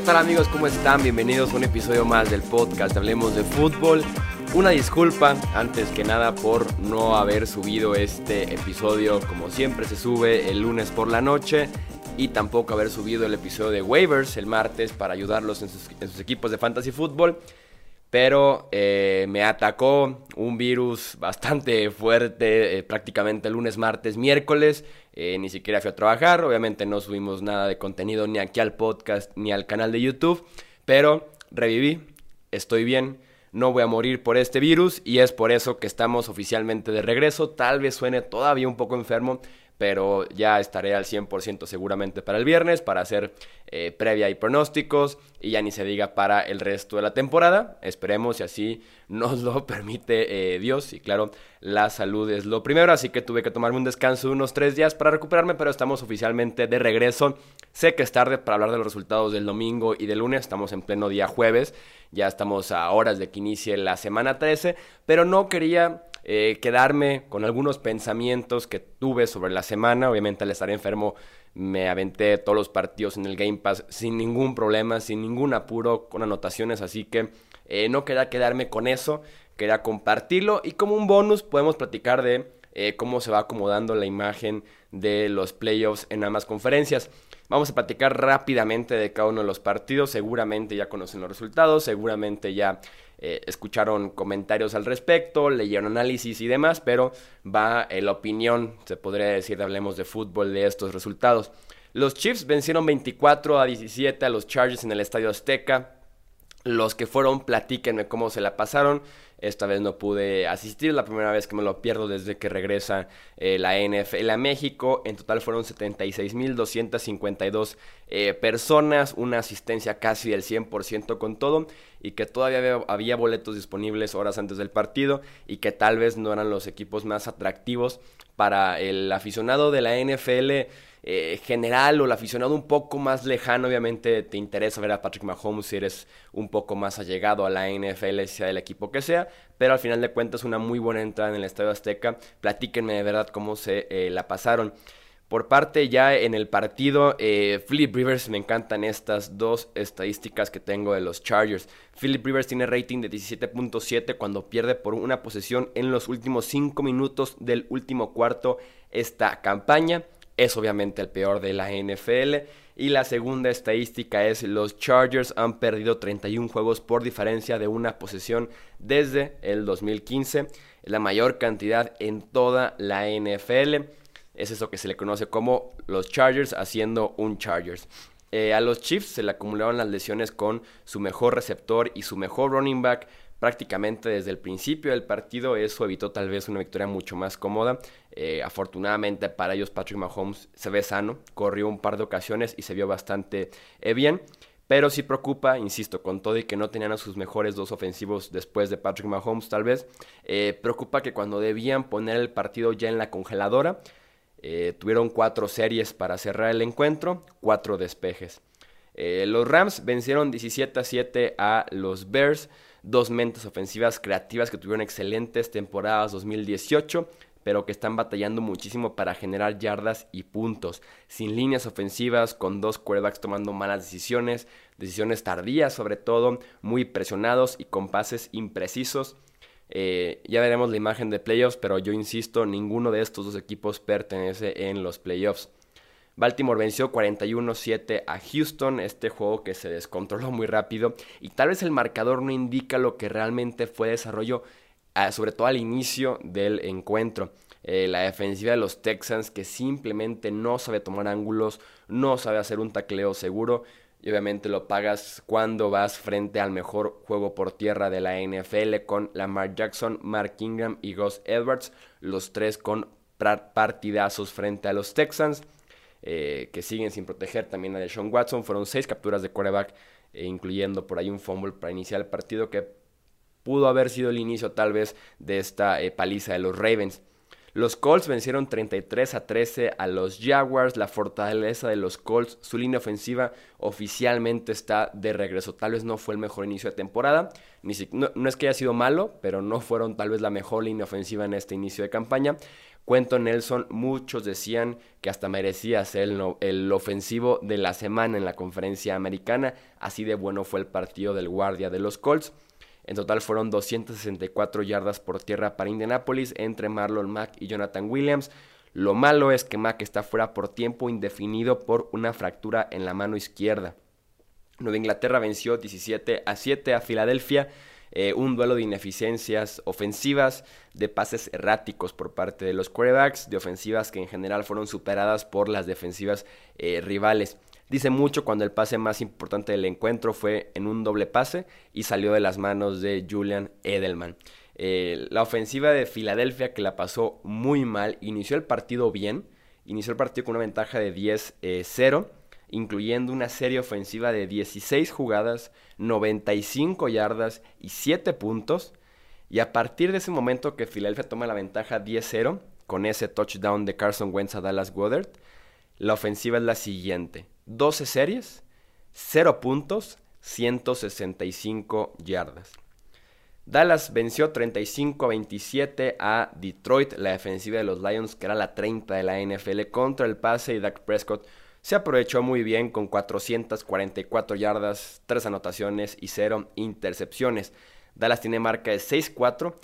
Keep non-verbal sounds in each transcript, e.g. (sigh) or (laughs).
¿qué tal amigos? ¿Cómo están? Bienvenidos a un episodio más del podcast Hablemos de Fútbol. Una disculpa, antes que nada, por no haber subido este episodio como siempre se sube el lunes por la noche y tampoco haber subido el episodio de waivers el martes para ayudarlos en sus, equipos de fantasy fútbol. Pero eh, me atacó un virus bastante fuerte eh, prácticamente lunes, martes, miércoles. Eh, ni siquiera fui a trabajar. Obviamente no subimos nada de contenido ni aquí al podcast ni al canal de YouTube. Pero reviví, estoy bien, no voy a morir por este virus y es por eso que estamos oficialmente de regreso. Tal vez suene todavía un poco enfermo, pero ya estaré al 100% seguramente para el viernes, para hacer eh, previa y pronósticos, y ya ni se diga para el resto de la temporada. Esperemos y así nos lo (laughs) permite eh, Dios, y claro, la salud es lo primero, así que tuve que tomarme un descanso de unos tres días para recuperarme, pero estamos oficialmente de regreso. Sé que es tarde para hablar de los resultados del domingo y del lunes, estamos en pleno día jueves, ya estamos a horas de que inicie la semana 13, pero no quería eh, quedarme con algunos pensamientos que tuve sobre la semana. Obviamente al estar enfermo me aventé todos los partidos en el Game Pass sin ningún problema, sin ningún apuro, con anotaciones, así que eh, no quería quedarme con eso, quería compartirlo y como un bonus podemos platicar de eh, cómo se va acomodando la imagen de los playoffs en ambas conferencias. Vamos a platicar rápidamente de cada uno de los partidos, seguramente ya conocen los resultados, seguramente ya eh, escucharon comentarios al respecto, leyeron análisis y demás, pero va en la opinión, se podría decir, hablemos de fútbol, de estos resultados. Los Chiefs vencieron 24 a 17 a los Chargers en el Estadio Azteca. Los que fueron, platíquenme cómo se la pasaron. Esta vez no pude asistir, la primera vez que me lo pierdo desde que regresa eh, la NFL a México. En total fueron 76.252 eh, personas, una asistencia casi del 100% con todo y que todavía había boletos disponibles horas antes del partido y que tal vez no eran los equipos más atractivos para el aficionado de la NFL eh, general o el aficionado un poco más lejano, obviamente te interesa ver a Patrick Mahomes si eres un poco más allegado a la NFL, sea el equipo que sea, pero al final de cuentas una muy buena entrada en el Estadio Azteca. Platíquenme de verdad cómo se eh, la pasaron. Por parte ya en el partido, eh, Philip Rivers, me encantan estas dos estadísticas que tengo de los Chargers. Philip Rivers tiene rating de 17.7 cuando pierde por una posesión en los últimos 5 minutos del último cuarto esta campaña es obviamente el peor de la NFL. Y la segunda estadística es los Chargers han perdido 31 juegos por diferencia de una posesión desde el 2015, la mayor cantidad en toda la NFL. Es eso que se le conoce como los Chargers haciendo un Chargers. Eh, a los Chiefs se le acumularon las lesiones con su mejor receptor y su mejor running back prácticamente desde el principio del partido. Eso evitó tal vez una victoria mucho más cómoda. Eh, afortunadamente para ellos Patrick Mahomes se ve sano, corrió un par de ocasiones y se vio bastante eh, bien. Pero sí preocupa, insisto, con todo y que no tenían a sus mejores dos ofensivos después de Patrick Mahomes tal vez, eh, preocupa que cuando debían poner el partido ya en la congeladora, tuvieron cuatro series para cerrar el encuentro, cuatro despejes. los Rams vencieron 17 a 7 a los Bears dos mentes ofensivas creativas que tuvieron excelentes temporadas 2018 pero que están batallando muchísimo para generar yardas y puntos, sin líneas ofensivas, con dos quarterbacks tomando malas decisiones, decisiones tardías sobre todo, muy presionados y con pases imprecisos. Eh, ya veremos la imagen de playoffs, pero yo insisto, ninguno de estos dos equipos pertenece en los playoffs. Baltimore venció 41-7 a Houston, este juego que se descontroló muy rápido y tal vez el marcador no indica lo que realmente fue desarrollo, ah, sobre todo al inicio del encuentro. Eh, la defensiva de los Texans que simplemente no sabe tomar ángulos, no sabe hacer un tacleo seguro y obviamente lo pagas cuando vas frente al mejor juego por tierra de la NFL con Lamar Jackson, Mark Ingram y Gus Edwards, los tres con partidazos frente a los Texans. Eh, que siguen sin proteger también a Deshaun Watson. Fueron seis capturas de quarterback, eh, incluyendo por ahí un fumble para iniciar el partido que pudo haber sido el inicio tal vez de esta eh, paliza de los Ravens. Los Colts vencieron 33 a 13 a los Jaguars. La fortaleza de los Colts, su línea ofensiva oficialmente está de regreso. Tal vez no fue el mejor inicio de temporada. Ni no, no, es que haya sido malo, pero no fueron tal vez la mejor línea ofensiva en este inicio de campaña. Cuento Nelson, muchos decían que hasta merecía ser el, el, ofensivo de la semana en la conferencia americana, así de bueno fue el partido del guardia de los Colts. En total fueron 264 yardas por tierra para Indianapolis entre Marlon Mack y Jonathan Williams. Lo malo es que Mack está fuera por tiempo indefinido por una fractura en la mano izquierda. Nueva Inglaterra venció 17 a 7 a Filadelfia. Eh, un duelo de ineficiencias ofensivas, de pases erráticos por parte de los quarterbacks, de ofensivas que en general fueron superadas por las defensivas eh, rivales. Dice mucho cuando el pase más importante del encuentro fue en un doble pase y salió de las manos de Julian Edelman. Eh, la ofensiva de Filadelfia que la pasó muy mal, inició el partido bien, inició el partido con una ventaja de 10-0, incluyendo una serie ofensiva de 16 jugadas, 95 yardas y 7 puntos. Y a partir de ese momento que Filadelfia toma la ventaja 10-0, con ese touchdown de Carson Wentz a Dallas Goddard, la ofensiva es la siguiente. 12 series, 0 puntos, 165 yardas. Dallas venció 35 a 27 a Detroit, la defensiva de los Lions, que era la 30 de la NFL, contra el pase y Dak Prescott se aprovechó muy bien con 444 yardas, 3 anotaciones y 0 intercepciones. Dallas tiene marca de 6-4,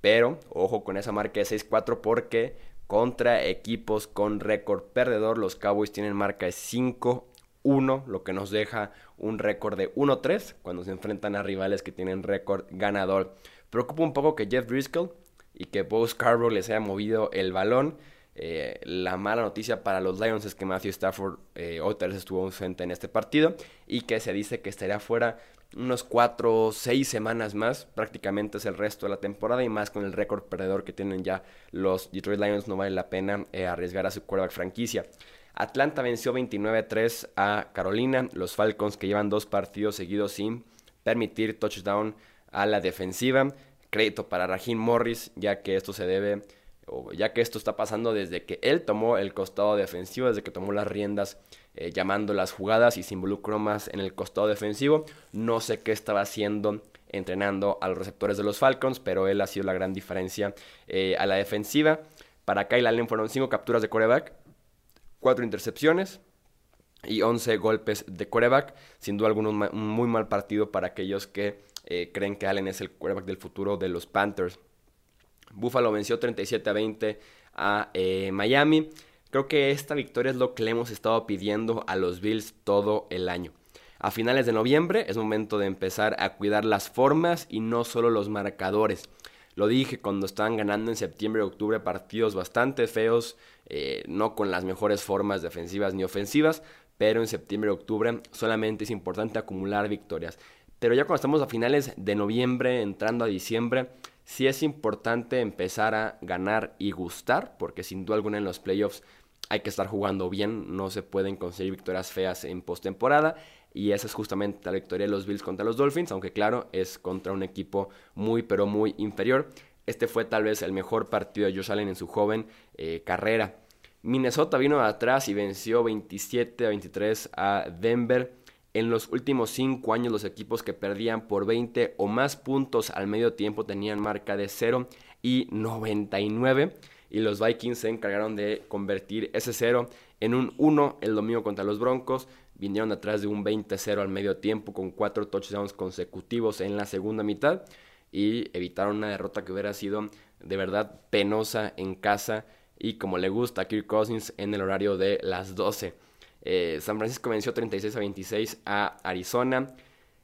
pero ojo con esa marca de 6-4 porque contra equipos con récord perdedor los Cowboys tienen marca de 5 1, lo que nos deja un récord de 1-3 cuando se enfrentan a rivales que tienen récord ganador. Preocupa un poco que Jeff Driscoll y que Bo Scarborough les haya movido el balón. Eh, la mala noticia para los Lions es que Matthew Stafford eh, otra vez estuvo ausente en este partido y que se dice que estaría fuera unos 4 o 6 semanas más, prácticamente es el resto de la temporada y más con el récord perdedor que tienen ya los Detroit Lions no vale la pena eh, arriesgar a su quarterback franquicia. Atlanta venció 29-3 a Carolina. Los Falcons que llevan dos partidos seguidos sin permitir touchdown a la defensiva. Crédito para Raheem Morris, ya que esto se debe, ya que esto está pasando desde que él tomó el costado defensivo, desde que tomó las riendas eh, llamando las jugadas y se involucró más en el costado defensivo. No sé qué estaba haciendo entrenando a los receptores de los Falcons, pero él ha sido la gran diferencia eh, a la defensiva. Para Kyle Allen fueron 5 capturas de coreback, 4 intercepciones y 11 golpes de coreback. Sin duda alguno, un muy mal partido para aquellos que eh, creen que Allen es el coreback del futuro de los Panthers. Buffalo venció 37 a 20 a eh, Miami. Creo que esta victoria es lo que le hemos estado pidiendo a los Bills todo el año. A finales de noviembre es momento de empezar a cuidar las formas y no solo los marcadores. Lo dije cuando estaban ganando en septiembre y octubre partidos bastante feos, eh, no con las mejores formas defensivas ni ofensivas, pero en septiembre y octubre solamente es importante acumular victorias. Pero ya cuando estamos a finales de noviembre, entrando a diciembre, sí es importante empezar a ganar y gustar, porque sin duda alguna en los playoffs hay que estar jugando bien, no se pueden conseguir victorias feas en postemporada y esa es justamente la victoria de los Bills contra los Dolphins, aunque claro, es contra un equipo muy pero muy inferior. Este fue tal vez el mejor partido de Josh Allen en su joven eh, carrera. Minnesota vino atrás y venció 27 a 23 a Denver. En los últimos 5 años los equipos que perdían por 20 o más puntos al medio tiempo tenían marca de 0 y 99 y los Vikings se encargaron de convertir ese 0 en un 1 el domingo contra los Broncos vinieron atrás de un 20-0 al medio tiempo con cuatro touchdowns consecutivos en la segunda mitad y evitaron una derrota que hubiera sido de verdad penosa en casa y como le gusta a Kirk Cousins en el horario de las 12. Eh, San Francisco venció 36 a 26 a Arizona.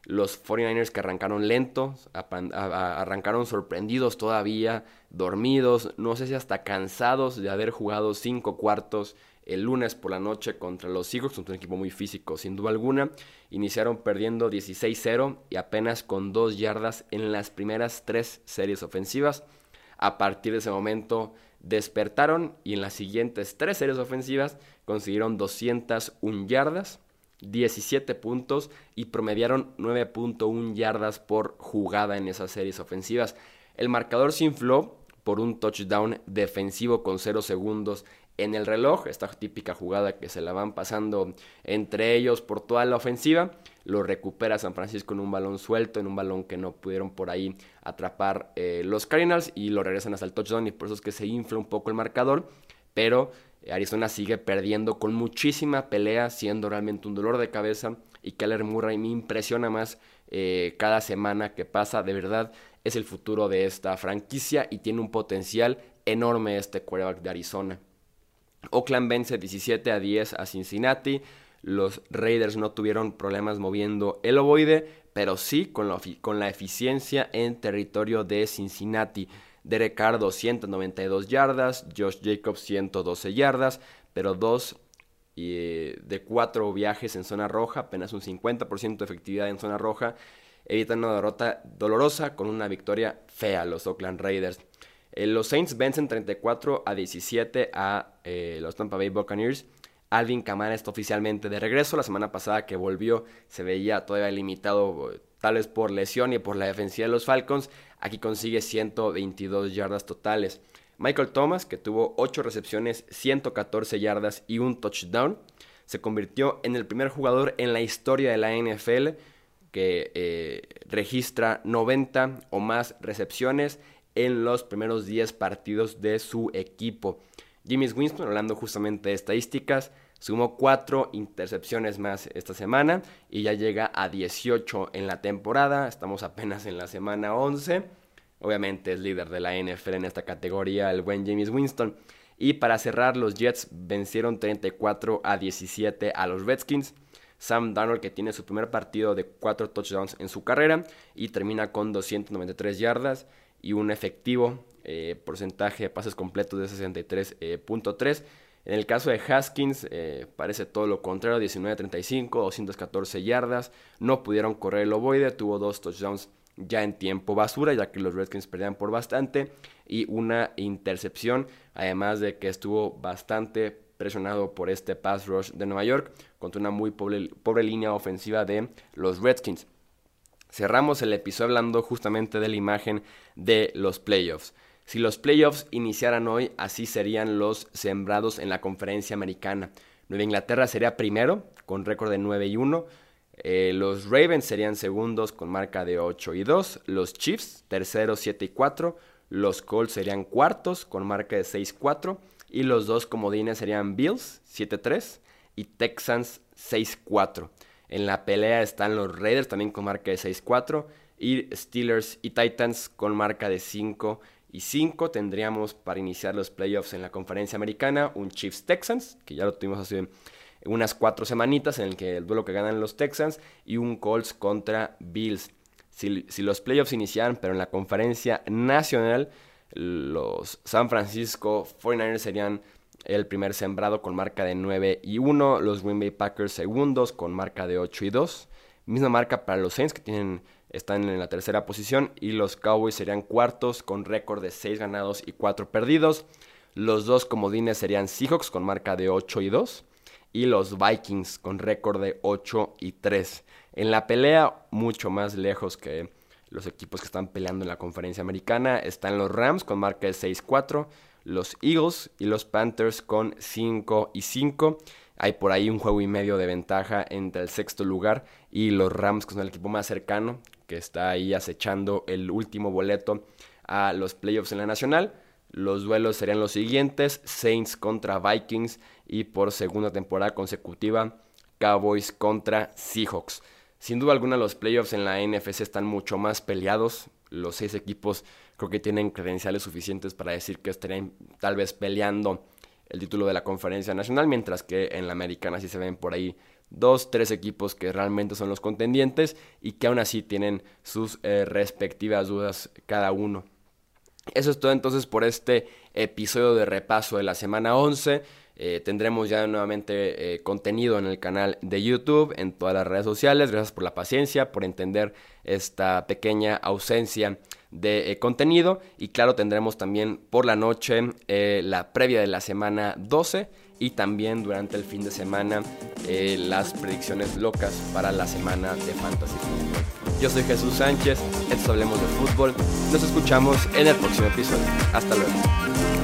Los 49ers que arrancaron lentos, arrancaron sorprendidos todavía, dormidos, no sé si hasta cansados de haber jugado cinco cuartos el lunes por la noche contra los Seahawks, un equipo muy físico sin duda alguna. Iniciaron perdiendo 16-0 y apenas con dos yardas en las primeras tres series ofensivas. A partir de ese momento despertaron y en las siguientes tres series ofensivas consiguieron 201 yardas, 17 puntos y promediaron 9.1 yardas por jugada en esas series ofensivas. El marcador se infló por un touchdown defensivo con 0 segundos en el reloj, esta típica jugada que se la van pasando entre ellos por toda la ofensiva, lo recupera San Francisco en un balón suelto, en un balón que no pudieron por ahí atrapar eh, los Cardinals y lo regresan hasta el touchdown y por eso es que se infla un poco el marcador, pero Arizona sigue perdiendo con muchísima pelea, siendo realmente un dolor de cabeza y Keller Murray me impresiona más eh, cada semana que pasa, de verdad es el futuro de esta franquicia y tiene un potencial enorme este quarterback de Arizona. Oakland vence 17 a 10 a Cincinnati. Los Raiders no tuvieron problemas moviendo el ovoide, pero sí con, con la eficiencia en territorio de Cincinnati. Derek Carr 292 yardas, Josh Jacobs 112 yardas, pero dos eh, de cuatro viajes en zona roja, apenas un 50% de efectividad en zona roja, evitan una derrota dolorosa con una victoria fea los Oakland Raiders. Eh, los Saints vencen 34 a 17 a eh, los Tampa Bay Buccaneers. Alvin Kamara está oficialmente de regreso. La semana pasada que volvió se veía todavía limitado tal vez por lesión y por la defensiva de los Falcons. Aquí consigue 122 yardas totales. Michael Thomas, que tuvo 8 recepciones, 114 yardas y un touchdown, se convirtió en el primer jugador en la historia de la NFL que eh, registra 90 o más recepciones en los primeros 10 partidos de su equipo. Jimmy Winston, hablando justamente de estadísticas, sumó 4 intercepciones más esta semana y ya llega a 18 en la temporada. Estamos apenas en la semana 11. Obviamente es líder de la NFL en esta categoría, el buen James Winston. Y para cerrar, los Jets vencieron 34 a 17 a los Redskins. Sam Darnold que tiene su primer partido de 4 touchdowns en su carrera y termina con 293 yardas y un efectivo eh, porcentaje de pases completos de 63.3. en el caso de Haskins, eh, parece todo lo contrario, 19-35, 214 yardas. No pudieron correr el ovoide, tuvo dos touchdowns ya en tiempo basura, ya que los Redskins perdían por bastante. Y una intercepción, además de que estuvo bastante presionado por este pass rush de Nueva York, contra una muy pobre línea ofensiva de los Redskins. Cerramos el episodio hablando justamente de la imagen de los playoffs. Si los playoffs iniciaran hoy, así serían los sembrados en la conferencia americana. Nueva Inglaterra sería primero, con récord de 9 y 1. Eh, los Ravens serían segundos con marca de 8 y 2. Los Chiefs, terceros 7 y 4. Los Colts serían cuartos con marca de 6 y 4. Y los dos comodines serían Bills, 7-3. Y Texans, 6-4. En la pelea están los Raiders también con marca de 6-4 y Steelers y Titans con marca de 5 y 5. Tendríamos para iniciar los playoffs en la conferencia americana un Chiefs Texans, que ya lo tuvimos hace unas cuatro semanitas en el que el duelo que ganan los Texans y un Colts contra Bills. Si, si los playoffs iniciaran, pero en la conferencia nacional, los San Francisco 49ers serían el primer sembrado con marca de 9 y 1, los Green Bay Packers segundos con marca de 8 y 2, misma marca para los Saints que tienen, están en la tercera posición y los Cowboys serían cuartos con récord de 6 ganados y 4 perdidos, los dos comodines serían Seahawks con marca de 8 y 2 y los Vikings con récord de 8 y 3. En la pelea mucho más lejos que los equipos que están peleando en la conferencia americana están los Rams con marca de 6-4 los Eagles y los Panthers con 5 y 5. Hay por ahí un juego y medio de ventaja entre el sexto lugar y los Rams, que son el equipo más cercano, que está ahí acechando el último boleto a los playoffs en la nacional. Los duelos serían los siguientes: Saints contra Vikings y por segunda temporada consecutiva, Cowboys contra Seahawks. Sin duda alguna los playoffs en la NFC están mucho más peleados. Los seis equipos creo que tienen credenciales suficientes para decir que estarían tal vez peleando el título de la conferencia nacional, mientras que en la americana sí se ven por ahí dos, tres equipos que realmente son los contendientes y que aún así tienen sus eh, respectivas dudas cada uno. Eso es todo entonces por este episodio de repaso de la semana 11. Eh, tendremos ya nuevamente eh, contenido en el canal de YouTube, en todas las redes sociales. Gracias por la paciencia, por entender esta pequeña ausencia de eh, contenido. Y claro, tendremos también por la noche la previa de la semana 12 y también durante el fin de semana las predicciones locas para la semana de Fantasy Football. Yo soy Jesús Sánchez, esto Hablemos de Fútbol. Nos escuchamos en el próximo episodio. Hasta luego.